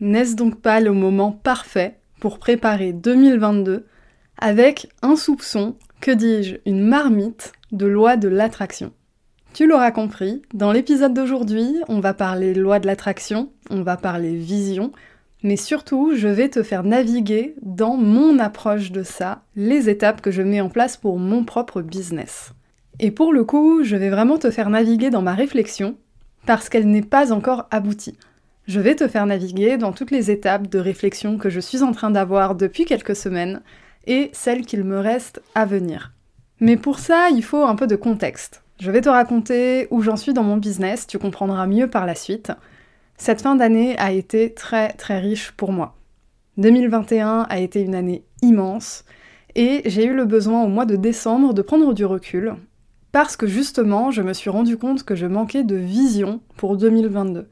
n'est-ce donc pas le moment parfait pour préparer 2022 avec un soupçon, que dis-je, une marmite de loi de l'attraction? Tu l'auras compris, dans l'épisode d'aujourd'hui, on va parler loi de l'attraction, on va parler vision, mais surtout, je vais te faire naviguer dans mon approche de ça, les étapes que je mets en place pour mon propre business. Et pour le coup, je vais vraiment te faire naviguer dans ma réflexion, parce qu'elle n'est pas encore aboutie. Je vais te faire naviguer dans toutes les étapes de réflexion que je suis en train d'avoir depuis quelques semaines et celles qu'il me reste à venir. Mais pour ça, il faut un peu de contexte. Je vais te raconter où j'en suis dans mon business, tu comprendras mieux par la suite. Cette fin d'année a été très très riche pour moi. 2021 a été une année immense et j'ai eu le besoin au mois de décembre de prendre du recul parce que justement je me suis rendu compte que je manquais de vision pour 2022.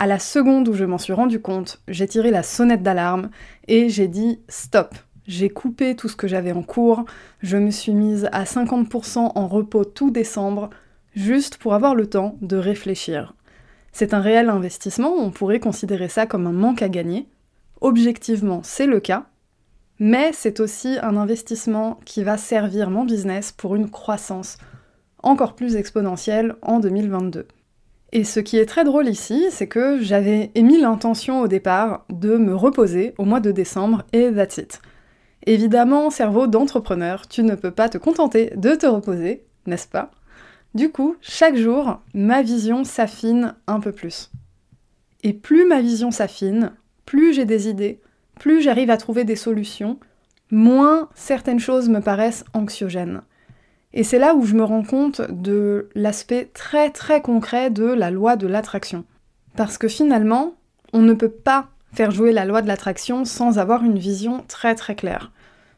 À la seconde où je m'en suis rendu compte, j'ai tiré la sonnette d'alarme et j'ai dit stop. J'ai coupé tout ce que j'avais en cours, je me suis mise à 50% en repos tout décembre, juste pour avoir le temps de réfléchir. C'est un réel investissement, on pourrait considérer ça comme un manque à gagner. Objectivement, c'est le cas, mais c'est aussi un investissement qui va servir mon business pour une croissance encore plus exponentielle en 2022. Et ce qui est très drôle ici, c'est que j'avais émis l'intention au départ de me reposer au mois de décembre et that's it. Évidemment, cerveau d'entrepreneur, tu ne peux pas te contenter de te reposer, n'est-ce pas? Du coup, chaque jour, ma vision s'affine un peu plus. Et plus ma vision s'affine, plus j'ai des idées, plus j'arrive à trouver des solutions, moins certaines choses me paraissent anxiogènes. Et c'est là où je me rends compte de l'aspect très très concret de la loi de l'attraction. Parce que finalement, on ne peut pas faire jouer la loi de l'attraction sans avoir une vision très très claire.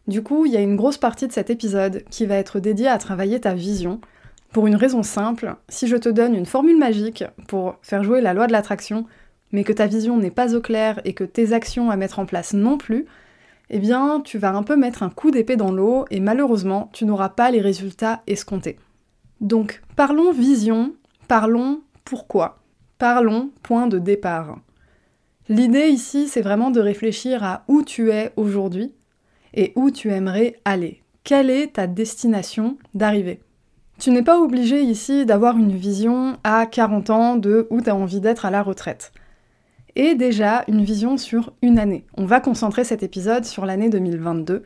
Du coup, il y a une grosse partie de cet épisode qui va être dédiée à travailler ta vision, pour une raison simple, si je te donne une formule magique pour faire jouer la loi de l'attraction, mais que ta vision n'est pas au clair et que tes actions à mettre en place non plus, eh bien, tu vas un peu mettre un coup d'épée dans l'eau et malheureusement, tu n'auras pas les résultats escomptés. Donc, parlons vision, parlons pourquoi, parlons point de départ. L'idée ici, c'est vraiment de réfléchir à où tu es aujourd'hui et où tu aimerais aller. Quelle est ta destination d'arrivée? Tu n'es pas obligé ici d'avoir une vision à 40 ans de où tu as envie d'être à la retraite et déjà une vision sur une année. On va concentrer cet épisode sur l'année 2022.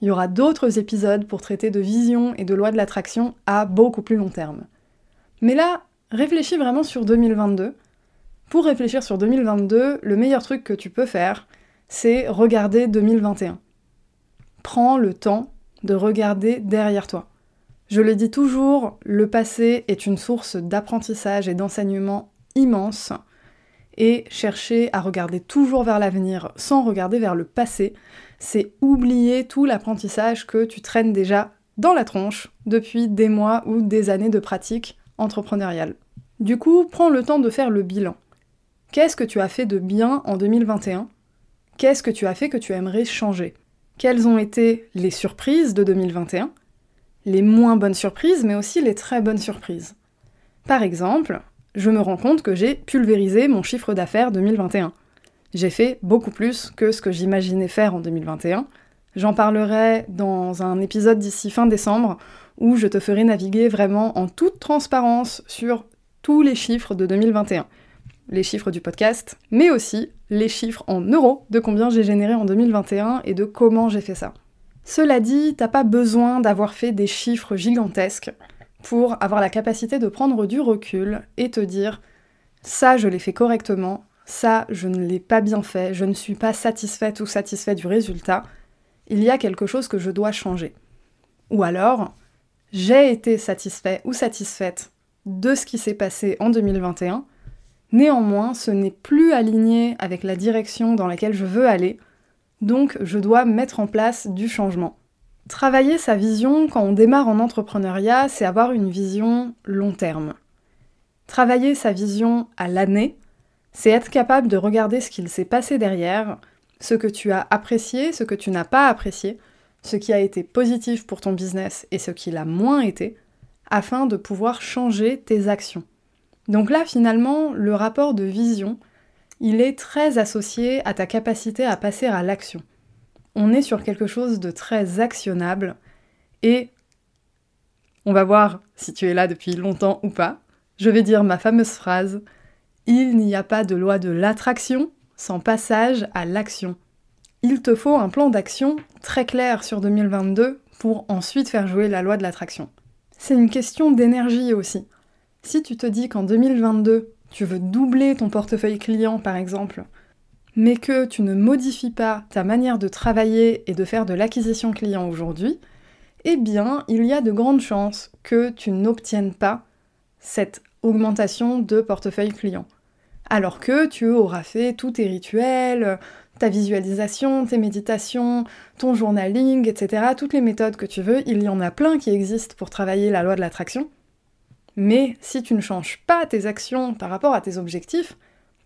Il y aura d'autres épisodes pour traiter de vision et de loi de l'attraction à beaucoup plus long terme. Mais là, réfléchis vraiment sur 2022. Pour réfléchir sur 2022, le meilleur truc que tu peux faire, c'est regarder 2021. Prends le temps de regarder derrière toi. Je le dis toujours, le passé est une source d'apprentissage et d'enseignement immense et chercher à regarder toujours vers l'avenir sans regarder vers le passé, c'est oublier tout l'apprentissage que tu traînes déjà dans la tronche depuis des mois ou des années de pratique entrepreneuriale. Du coup, prends le temps de faire le bilan. Qu'est-ce que tu as fait de bien en 2021 Qu'est-ce que tu as fait que tu aimerais changer? Quelles ont été les surprises de 2021 Les moins bonnes surprises, mais aussi les très bonnes surprises. Par exemple, je me rends compte que j'ai pulvérisé mon chiffre d'affaires 2021. J'ai fait beaucoup plus que ce que j'imaginais faire en 2021. J'en parlerai dans un épisode d'ici fin décembre où je te ferai naviguer vraiment en toute transparence sur tous les chiffres de 2021. Les chiffres du podcast, mais aussi les chiffres en euros de combien j'ai généré en 2021 et de comment j'ai fait ça. Cela dit, t'as pas besoin d'avoir fait des chiffres gigantesques pour avoir la capacité de prendre du recul et te dire ça je l'ai fait correctement, ça je ne l'ai pas bien fait, je ne suis pas satisfaite ou satisfait du résultat, il y a quelque chose que je dois changer. Ou alors, j'ai été satisfait ou satisfaite de ce qui s'est passé en 2021, Néanmoins, ce n'est plus aligné avec la direction dans laquelle je veux aller, donc je dois mettre en place du changement. Travailler sa vision quand on démarre en entrepreneuriat, c'est avoir une vision long terme. Travailler sa vision à l'année, c'est être capable de regarder ce qu'il s'est passé derrière, ce que tu as apprécié, ce que tu n'as pas apprécié, ce qui a été positif pour ton business et ce qui l'a moins été, afin de pouvoir changer tes actions. Donc là, finalement, le rapport de vision, il est très associé à ta capacité à passer à l'action. On est sur quelque chose de très actionnable et on va voir si tu es là depuis longtemps ou pas. Je vais dire ma fameuse phrase Il n'y a pas de loi de l'attraction sans passage à l'action. Il te faut un plan d'action très clair sur 2022 pour ensuite faire jouer la loi de l'attraction. C'est une question d'énergie aussi. Si tu te dis qu'en 2022, tu veux doubler ton portefeuille client par exemple, mais que tu ne modifies pas ta manière de travailler et de faire de l'acquisition client aujourd'hui, eh bien, il y a de grandes chances que tu n'obtiennes pas cette augmentation de portefeuille client. Alors que tu auras fait tous tes rituels, ta visualisation, tes méditations, ton journaling, etc. Toutes les méthodes que tu veux, il y en a plein qui existent pour travailler la loi de l'attraction. Mais si tu ne changes pas tes actions par rapport à tes objectifs,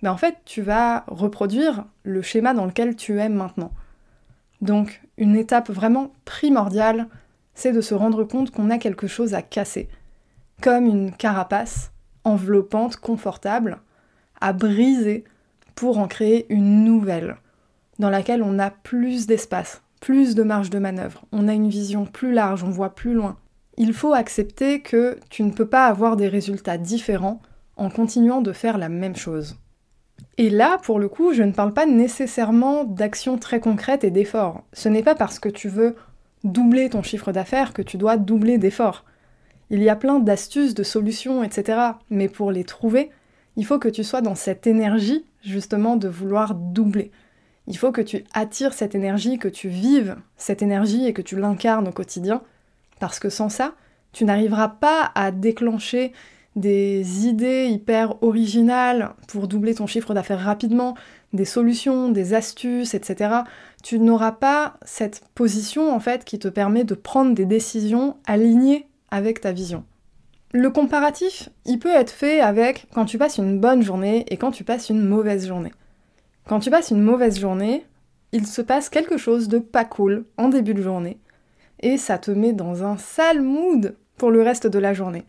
ben en fait, tu vas reproduire le schéma dans lequel tu es maintenant. Donc, une étape vraiment primordiale, c'est de se rendre compte qu'on a quelque chose à casser. Comme une carapace enveloppante, confortable, à briser pour en créer une nouvelle, dans laquelle on a plus d'espace, plus de marge de manœuvre, on a une vision plus large, on voit plus loin. Il faut accepter que tu ne peux pas avoir des résultats différents en continuant de faire la même chose. Et là, pour le coup, je ne parle pas nécessairement d'actions très concrètes et d'efforts. Ce n'est pas parce que tu veux doubler ton chiffre d'affaires que tu dois doubler d'efforts. Il y a plein d'astuces, de solutions, etc. Mais pour les trouver, il faut que tu sois dans cette énergie, justement, de vouloir doubler. Il faut que tu attires cette énergie, que tu vives cette énergie et que tu l'incarnes au quotidien, parce que sans ça, tu n'arriveras pas à déclencher des idées hyper originales pour doubler ton chiffre d'affaires rapidement, des solutions, des astuces, etc. Tu n'auras pas cette position en fait qui te permet de prendre des décisions alignées avec ta vision. Le comparatif, il peut être fait avec quand tu passes une bonne journée et quand tu passes une mauvaise journée. Quand tu passes une mauvaise journée, il se passe quelque chose de pas cool en début de journée et ça te met dans un sale mood pour le reste de la journée.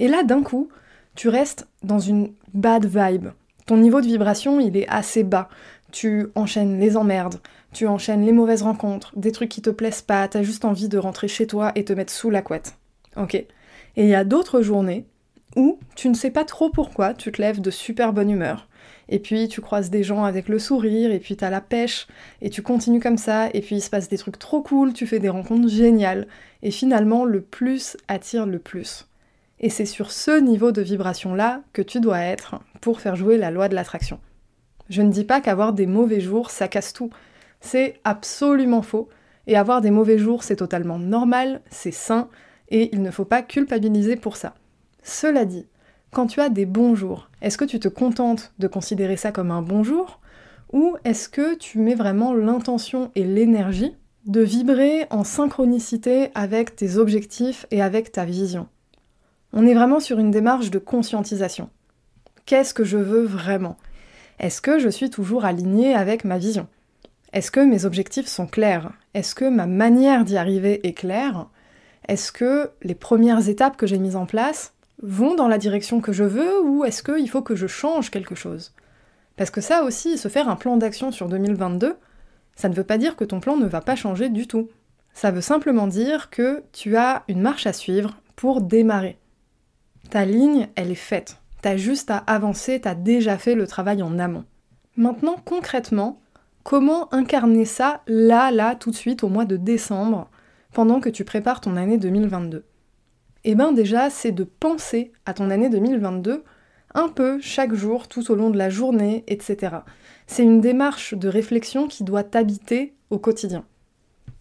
Et là, d'un coup, tu restes dans une bad vibe. Ton niveau de vibration, il est assez bas. Tu enchaînes les emmerdes, tu enchaînes les mauvaises rencontres, des trucs qui te plaisent pas, t'as juste envie de rentrer chez toi et te mettre sous la couette. Ok et il y a d'autres journées où tu ne sais pas trop pourquoi, tu te lèves de super bonne humeur. Et puis tu croises des gens avec le sourire, et puis t'as la pêche, et tu continues comme ça, et puis il se passe des trucs trop cool, tu fais des rencontres géniales, et finalement le plus attire le plus. Et c'est sur ce niveau de vibration-là que tu dois être pour faire jouer la loi de l'attraction. Je ne dis pas qu'avoir des mauvais jours, ça casse tout. C'est absolument faux. Et avoir des mauvais jours, c'est totalement normal, c'est sain, et il ne faut pas culpabiliser pour ça. Cela dit, quand tu as des bons jours, est-ce que tu te contentes de considérer ça comme un bon jour? Ou est-ce que tu mets vraiment l'intention et l'énergie de vibrer en synchronicité avec tes objectifs et avec ta vision? On est vraiment sur une démarche de conscientisation. Qu'est-ce que je veux vraiment? Est-ce que je suis toujours alignée avec ma vision? Est-ce que mes objectifs sont clairs? Est-ce que ma manière d'y arriver est claire? Est-ce que les premières étapes que j'ai mises en place vont dans la direction que je veux ou est-ce qu'il faut que je change quelque chose? Parce que ça aussi, se faire un plan d'action sur 2022, ça ne veut pas dire que ton plan ne va pas changer du tout. Ça veut simplement dire que tu as une marche à suivre pour démarrer. Ta ligne, elle est faite. T'as juste à avancer, t'as déjà fait le travail en amont. Maintenant, concrètement, comment incarner ça là, là, tout de suite, au mois de décembre, pendant que tu prépares ton année 2022 Eh bien déjà, c'est de penser à ton année 2022 un peu chaque jour, tout au long de la journée, etc. C'est une démarche de réflexion qui doit t'habiter au quotidien.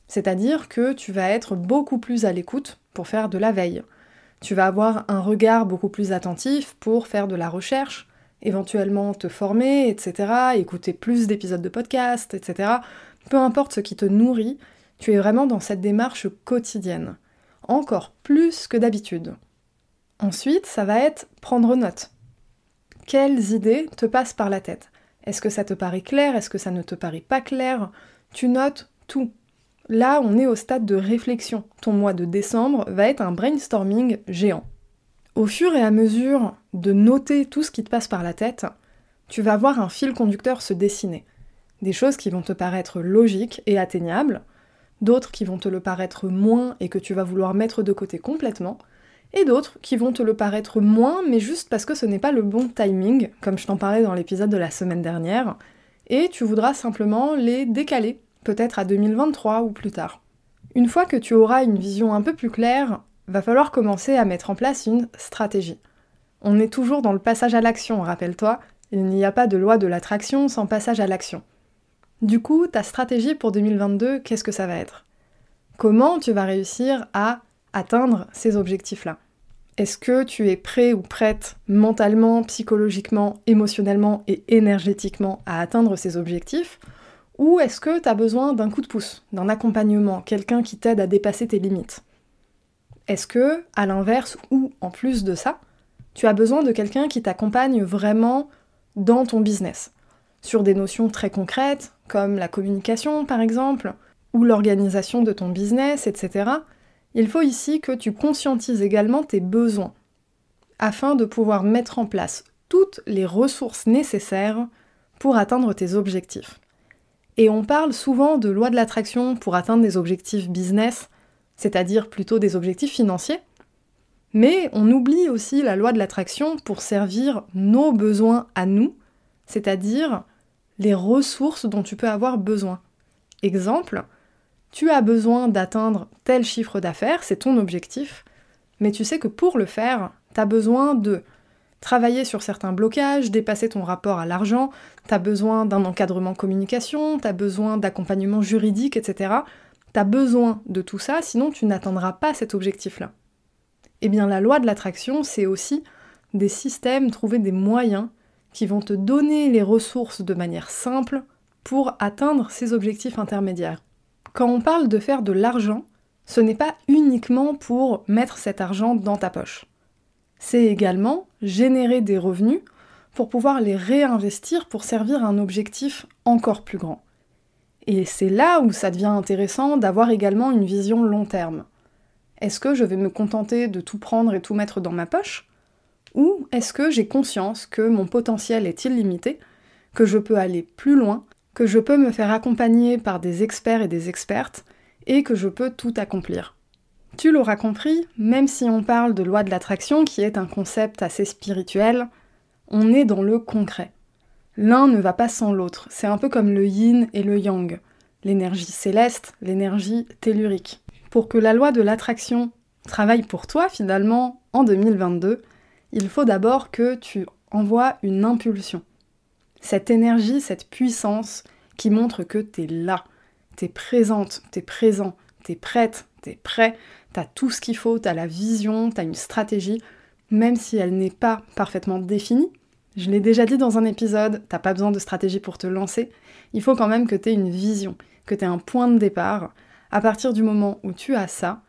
C'est-à-dire que tu vas être beaucoup plus à l'écoute pour faire de la veille. Tu vas avoir un regard beaucoup plus attentif pour faire de la recherche, éventuellement te former, etc., écouter plus d'épisodes de podcast, etc. Peu importe ce qui te nourrit, tu es vraiment dans cette démarche quotidienne, encore plus que d'habitude. Ensuite, ça va être prendre note. Quelles idées te passent par la tête? Est-ce que ça te paraît clair? Est-ce que ça ne te paraît pas clair? Tu notes tout. Là, on est au stade de réflexion. Ton mois de décembre va être un brainstorming géant. Au fur et à mesure de noter tout ce qui te passe par la tête, tu vas voir un fil conducteur se dessiner. Des choses qui vont te paraître logiques et atteignables, d'autres qui vont te le paraître moins et que tu vas vouloir mettre de côté complètement, et d'autres qui vont te le paraître moins mais juste parce que ce n'est pas le bon timing, comme je t'en parlais dans l'épisode de la semaine dernière, et tu voudras simplement les décaler, peut-être à 2023 ou plus tard. Une fois que tu auras une vision un peu plus claire, va falloir commencer à mettre en place une stratégie. On est toujours dans le passage à l'action, rappelle-toi, il n'y a pas de loi de l'attraction sans passage à l'action. Du coup, ta stratégie pour 2022, qu'est-ce que ça va être? Comment tu vas réussir à atteindre ces objectifs-là? Est-ce que tu es prêt ou prête mentalement, psychologiquement, émotionnellement et énergétiquement à atteindre ces objectifs? Ou est-ce que tu as besoin d'un coup de pouce, d'un accompagnement, quelqu'un qui t'aide à dépasser tes limites? Est-ce que, à l'inverse ou en plus de ça, tu as besoin de quelqu'un qui t'accompagne vraiment dans ton business? Sur des notions très concrètes, comme la communication par exemple, ou l'organisation de ton business, etc., il faut ici que tu conscientises également tes besoins, afin de pouvoir mettre en place toutes les ressources nécessaires pour atteindre tes objectifs. Et on parle souvent de loi de l'attraction pour atteindre des objectifs business, c'est-à-dire plutôt des objectifs financiers, mais on oublie aussi la loi de l'attraction pour servir nos besoins à nous, c'est-à-dire les ressources dont tu peux avoir besoin. Exemple, tu as besoin d'atteindre tel chiffre d'affaires, c'est ton objectif, mais tu sais que pour le faire, tu as besoin de travailler sur certains blocages, dépasser ton rapport à l'argent, tu as besoin d'un encadrement communication, tu as besoin d'accompagnement juridique, etc. Tu as besoin de tout ça, sinon tu n'atteindras pas cet objectif-là. Eh bien la loi de l'attraction, c'est aussi des systèmes, trouver des moyens qui vont te donner les ressources de manière simple pour atteindre ces objectifs intermédiaires. Quand on parle de faire de l'argent, ce n'est pas uniquement pour mettre cet argent dans ta poche. C'est également générer des revenus pour pouvoir les réinvestir pour servir un objectif encore plus grand. Et c'est là où ça devient intéressant d'avoir également une vision long terme. Est-ce que je vais me contenter de tout prendre et tout mettre dans ma poche? Ou est-ce que j'ai conscience que mon potentiel est illimité, que je peux aller plus loin, que je peux me faire accompagner par des experts et des expertes, et que je peux tout accomplir? Tu l'auras compris, même si on parle de loi de l'attraction, qui est un concept assez spirituel, on est dans le concret. L'un ne va pas sans l'autre, c'est un peu comme le yin et le yang, l'énergie céleste, l'énergie tellurique. Pour que la loi de l'attraction travaille pour toi finalement en 2022, il faut d'abord que tu envoies une impulsion. Cette énergie, cette puissance qui montre que tu es là, tu es présente, tu es présent, tu es prête, tu es prêt, tu as tout ce qu'il faut, tu as la vision, tu as une stratégie, même si elle n'est pas parfaitement définie. Je l'ai déjà dit dans un épisode, t'as pas besoin de stratégie pour te lancer, il faut quand même que tu aies une vision, que tu aies un point de départ. À partir du moment où tu as ça,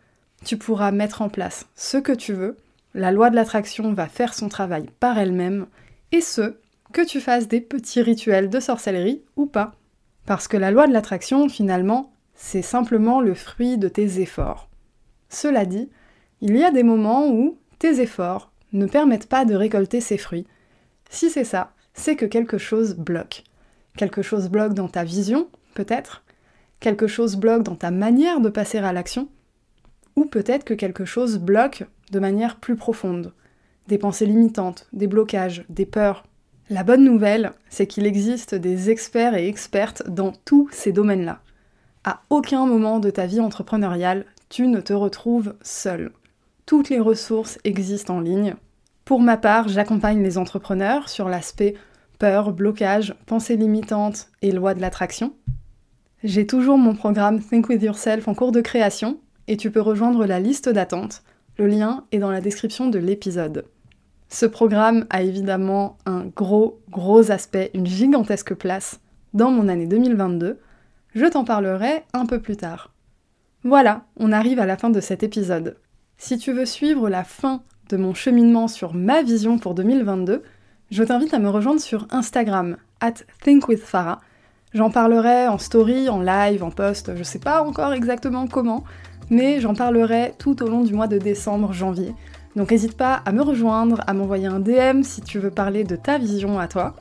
tu pourras mettre en place ce que tu veux la loi de l'attraction va faire son travail par elle-même, et ce, que tu fasses des petits rituels de sorcellerie ou pas. Parce que la loi de l'attraction, finalement, c'est simplement le fruit de tes efforts. Cela dit, il y a des moments où tes efforts ne permettent pas de récolter ces fruits. Si c'est ça, c'est que quelque chose bloque. Quelque chose bloque dans ta vision, peut-être. Quelque chose bloque dans ta manière de passer à l'action. Ou peut-être que quelque chose bloque de manière plus profonde. Des pensées limitantes, des blocages, des peurs. La bonne nouvelle, c'est qu'il existe des experts et expertes dans tous ces domaines-là. À aucun moment de ta vie entrepreneuriale, tu ne te retrouves seul. Toutes les ressources existent en ligne. Pour ma part, j'accompagne les entrepreneurs sur l'aspect peur, blocage, pensées limitantes et loi de l'attraction. J'ai toujours mon programme Think With Yourself en cours de création et tu peux rejoindre la liste d'attente le lien est dans la description de l'épisode. Ce programme a évidemment un gros, gros aspect, une gigantesque place dans mon année 2022. Je t'en parlerai un peu plus tard. Voilà, on arrive à la fin de cet épisode. Si tu veux suivre la fin de mon cheminement sur ma vision pour 2022, je t'invite à me rejoindre sur Instagram, at thinkwithfarah. J'en parlerai en story, en live, en post, je sais pas encore exactement comment, mais j'en parlerai tout au long du mois de décembre, janvier. Donc n'hésite pas à me rejoindre, à m'envoyer un DM si tu veux parler de ta vision à toi.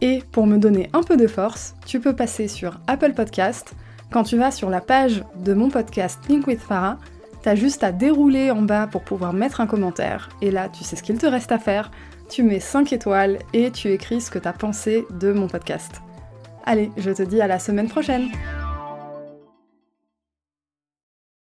Et pour me donner un peu de force, tu peux passer sur Apple Podcast. Quand tu vas sur la page de mon podcast Think with Farah, t'as juste à dérouler en bas pour pouvoir mettre un commentaire. Et là, tu sais ce qu'il te reste à faire. Tu mets 5 étoiles et tu écris ce que t'as pensé de mon podcast. Allez, je te dis à la semaine prochaine